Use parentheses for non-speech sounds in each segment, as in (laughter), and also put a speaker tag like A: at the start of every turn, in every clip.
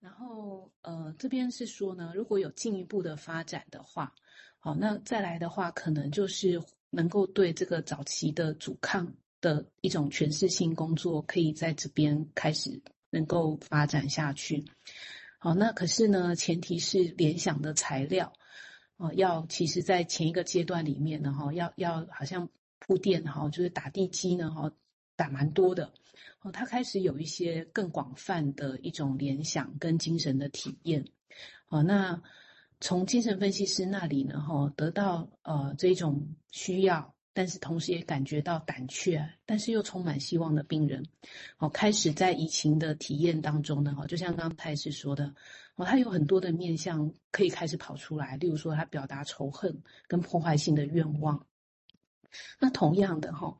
A: 然后呃，这边是说呢，如果有进一步的发展的话，好，那再来的话，可能就是能够对这个早期的阻抗的一种诠释性工作，可以在这边开始能够发展下去。好，那可是呢，前提是联想的材料，哦，要其实在前一个阶段里面呢，哈，要要好像铺垫哈，就是打地基呢，哈，打蛮多的，哦，他开始有一些更广泛的一种联想跟精神的体验，哦，那从精神分析师那里呢，哈，得到呃这种需要。但是同时也感觉到胆怯，但是又充满希望的病人，哦，开始在移情的体验当中呢，哈，就像刚刚太师说的，哦，他有很多的面向可以开始跑出来，例如说他表达仇恨跟破坏性的愿望。那同样的哈，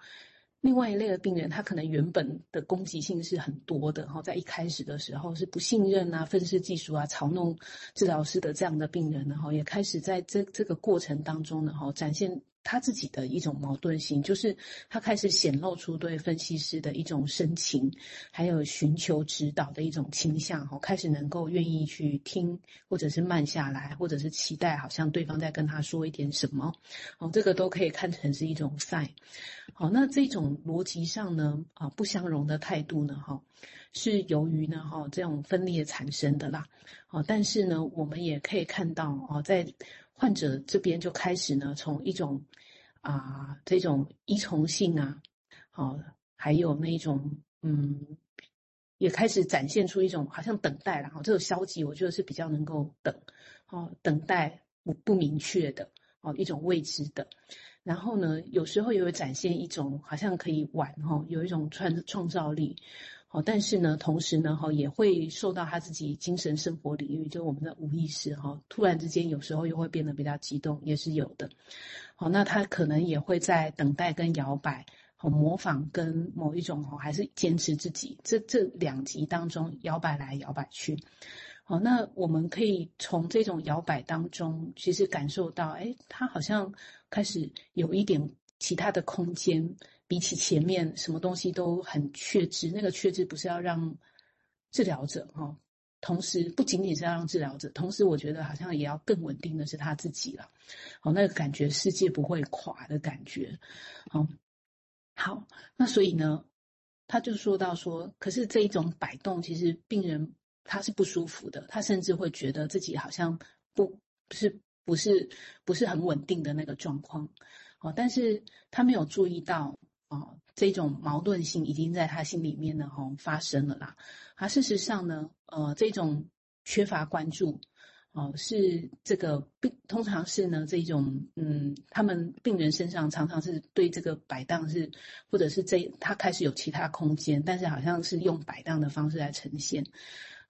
A: 另外一类的病人，他可能原本的攻击性是很多的，哈，在一开始的时候是不信任啊、愤世嫉俗啊、嘲弄治疗师的这样的病人呢，哈，也开始在这这个过程当中呢，哈，展现。他自己的一种矛盾性，就是他开始显露出对分析师的一种深情，还有寻求指导的一种倾向，哈，开始能够愿意去听，或者是慢下来，或者是期待，好像对方在跟他说一点什么，哦，这个都可以看成是一种 sign。好，那这种逻辑上呢，啊，不相容的态度呢，哈，是由于呢，哈，这种分裂产生的啦，哦，但是呢，我们也可以看到，哦，在。患者这边就开始呢，从一种啊、呃、这种依从性啊，好、哦，还有那一种嗯，也开始展现出一种好像等待，然后这种消极，我觉得是比较能够等，哦，等待不不明确的，哦，一种未知的，然后呢，有时候也会展现一种好像可以玩哈、哦，有一种创创造力。好，但是呢，同时呢，哈，也会受到他自己精神生活领域，就我们的无意识，哈，突然之间有时候又会变得比较激动，也是有的。好，那他可能也会在等待跟摇摆，和模仿跟某一种，哈，还是坚持自己，这这两极当中摇摆来摇摆去。好，那我们可以从这种摇摆当中，其实感受到，哎，他好像开始有一点其他的空间。比起前面什么东西都很确知，那个确知不是要让治疗者哈，同时不仅仅是要让治疗者，同时我觉得好像也要更稳定的是他自己了，哦，那个感觉世界不会垮的感觉，好，好，那所以呢，他就说到说，可是这一种摆动其实病人他是不舒服的，他甚至会觉得自己好像不不是不是不是很稳定的那个状况，哦，但是他没有注意到。哦，这种矛盾性已经在他心里面呢，哈，发生了啦。啊，事实上呢，呃，这种缺乏关注，哦，是这个病，通常是呢，这种，嗯，他们病人身上常常是对这个摆荡是，或者是这他开始有其他空间，但是好像是用摆荡的方式来呈现。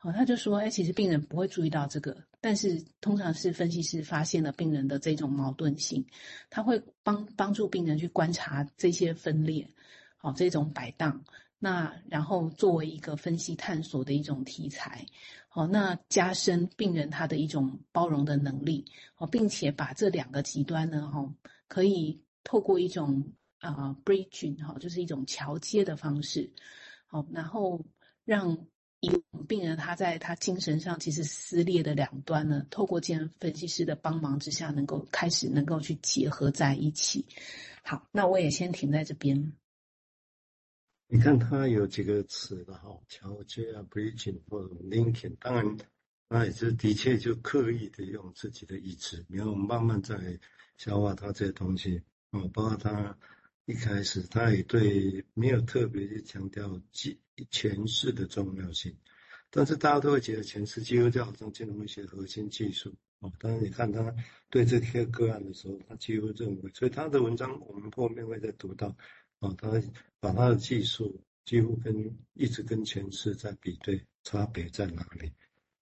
A: 好，他就说，哎，其实病人不会注意到这个，但是通常是分析师发现了病人的这种矛盾性，他会帮帮助病人去观察这些分裂，好，这种摆荡，那然后作为一个分析探索的一种题材，好，那加深病人他的一种包容的能力，好，并且把这两个极端呢，哈，可以透过一种啊 bridging，哈，就是一种桥接的方式，好，然后让。以病人他在他精神上其实撕裂的两端呢，透过精神分析师的帮忙之下，能够开始能够去结合在一起。好，那我也先停在这边。
B: 你看他有几个词的哈，桥接啊，bridging 或者 linking，当然，那也是的确就刻意的用自己的意志，然后慢慢在消化他这些东西啊，包括他。一开始他也对没有特别去强调技诠释的重要性，但是大家都会觉得诠释几乎就好像金融医学核心技术哦。但是你看他对这些个案的时候，他几乎认为，所以他的文章我们后面会再读到哦，他把他的技术几乎跟一直跟诠释在比对，差别在哪里？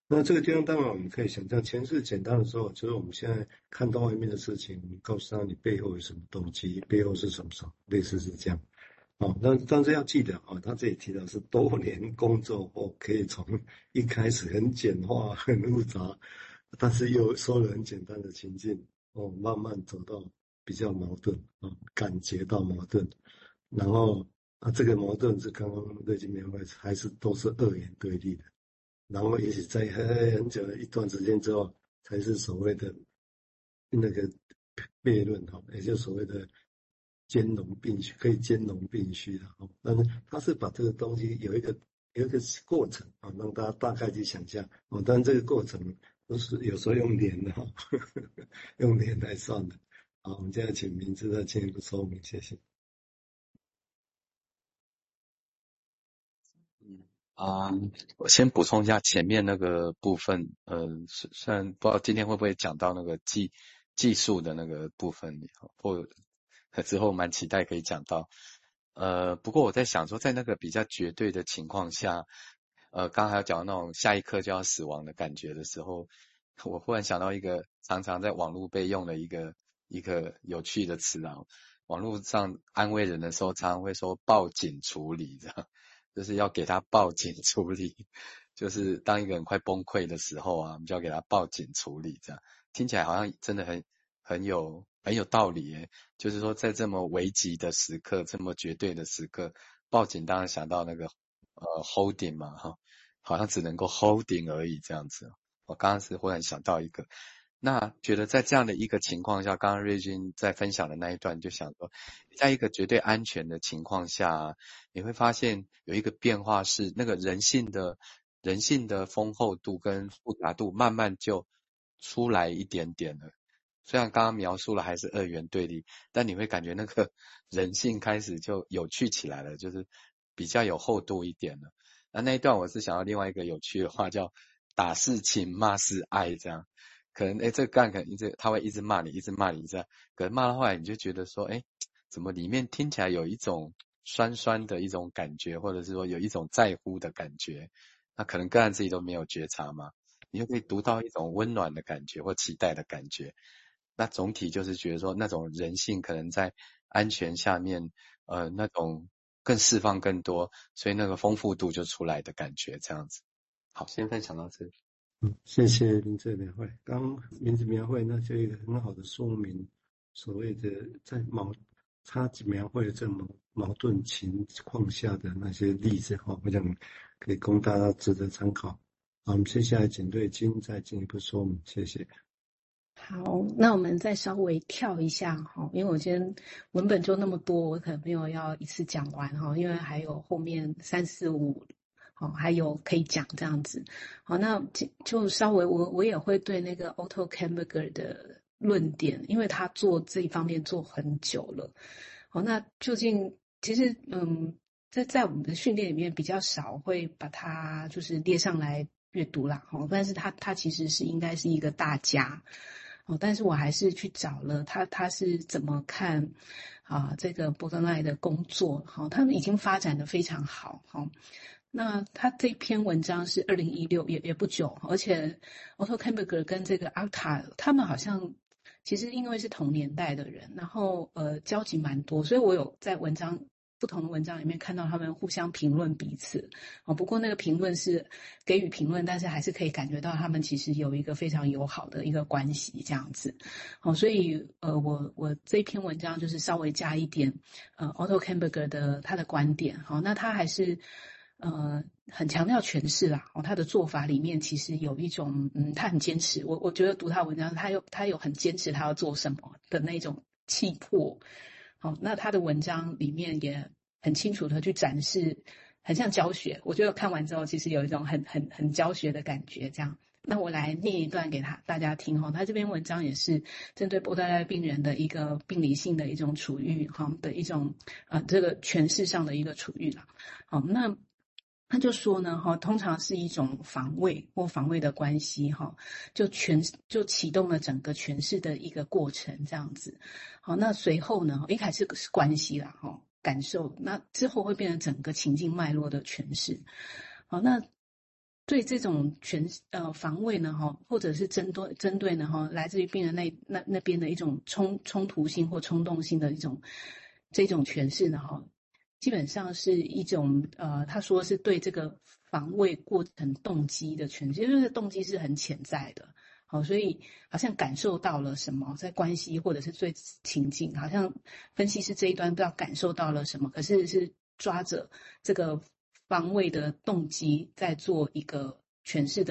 B: 那这个地方当然我们可以想象，前世简单的时候，就是我们现在看到外面的事情，你告诉他你背后有什么动机，背后是什么什么，类似是这样。哦，但但是要记得啊，他这里提到是多年工作后，可以从一开始很简化、(laughs) 很复杂，但是又说了很简单的情境，哦，慢慢走到比较矛盾啊，感觉到矛盾，然后啊，这个矛盾是刚刚瑞金明白，还是都是二元对立的。然后也许在很很久的一段时间之后，才是所谓的那个悖论哈，也就所谓的兼容并蓄，可以兼容并蓄的哈。但是他是把这个东西有一个有一个过程啊，让大家大概去想象哦。但这个过程都是有时候用年的哈，(laughs) 用年来算的。好，我们现在请明志再进一步说明，谢谢。
C: 啊我先补充一下前面那个部分，呃，虽虽然不知道今天会不会讲到那个技技术的那个部分，或之后蛮期待可以讲到。呃，不过我在想说，在那个比较绝对的情况下，呃，刚才讲到那种下一刻就要死亡的感觉的时候，(laughs) 我忽然想到一个常常在网络被用的一个一个有趣的词啊，网络上安慰人的时候，常常会说报警处理这样。就是要给他报警处理，就是当一个人快崩溃的时候啊，我们就要给他报警处理，这样听起来好像真的很很有很有道理诶。就是说，在这么危急的时刻，这么绝对的时刻，报警当然想到那个呃 holding 嘛哈，好像只能够 holding 而已这样子。我刚刚是忽然想到一个。那觉得在这样的一个情况下，刚刚瑞君在分享的那一段就想说，在一个绝对安全的情况下，你会发现有一个变化是，那个人性的人性的丰厚度跟复杂度慢慢就出来一点点了。虽然刚刚描述了还是二元对立，但你会感觉那个 (laughs) 人性开始就有趣起来了，就是比较有厚度一点了。那那一段我是想要另外一个有趣的话，叫打是情，骂是爱，这样。可能哎，这个干可能一直他会一直骂你，一直骂你这样，可能骂到后来你就觉得说，哎，怎么里面听起来有一种酸酸的一种感觉，或者是说有一种在乎的感觉，那可能个案自己都没有觉察嘛，你就可以读到一种温暖的感觉或期待的感觉。那总体就是觉得说，那种人性可能在安全下面，呃，那种更释放更多，所以那个丰富度就出来的感觉这样子。好，先分享到这里。
B: 嗯，谢谢林志描绘。刚明志描绘，那就一个很好的说明，所谓的在矛差几描绘这种矛盾情况下的那些例子哈，我想可以供大家值得参考。好，我们接下来请瑞金再进一步说明，谢谢。
A: 好，那我们再稍微跳一下哈，因为我今天文本就那么多，我可能没有要一次讲完哈，因为还有后面三四五。好，还有可以讲这样子。好，那就稍微我我也会对那个 Otto Kamberger 的论点，因为他做这一方面做很久了。好，那究竟其实嗯，在在我们的训练里面比较少会把它就是列上来阅读啦。好，但是他他其实是应该是一个大家。哦，但是我还是去找了他他是怎么看啊这个 Baudrillard 的工作。好，他们已经发展得非常好。好。那他这篇文章是二零一六，也也不久，而且 Otto Kenberger 跟这个 Arthur 他们好像其实因为是同年代的人，然后呃交集蛮多，所以我有在文章不同的文章里面看到他们互相评论彼此啊。不过那个评论是给予评论，但是还是可以感觉到他们其实有一个非常友好的一个关系这样子。好，所以呃我我这篇文章就是稍微加一点呃 Otto Kenberger 的他的观点。好，那他还是。呃，很强调诠释啦，哦，他的做法里面其实有一种，嗯，他很坚持。我我觉得读他文章，他有他有很坚持他要做什么的那种气魄。好，那他的文章里面也很清楚的去展示，很像教学。我觉得看完之后，其实有一种很很很教学的感觉。这样，那我来念一段给他大家听哈，他这篇文章也是针对波德莱病人的一个病理性的一种处遇哈的一种呃这个诠释上的一个处遇了。好，那。他就说呢，哈，通常是一种防卫或防卫的关系，哈，就全就启动了整个诠释的一个过程，这样子。好，那随后呢，一开始是关系啦，哈，感受，那之后会变成整个情境脉络的诠释。好，那对这种诠呃防卫呢，哈，或者是针对针对呢，哈，来自于病人那那那边的一种冲冲突性或冲动性的一种这种诠释呢，哈。基本上是一种呃，他说是对这个防卫过程动机的诠释，就是动机是很潜在的，好，所以好像感受到了什么，在关系或者是最情境，好像分析师这一端不知道感受到了什么，可是是抓着这个防卫的动机在做一个诠释的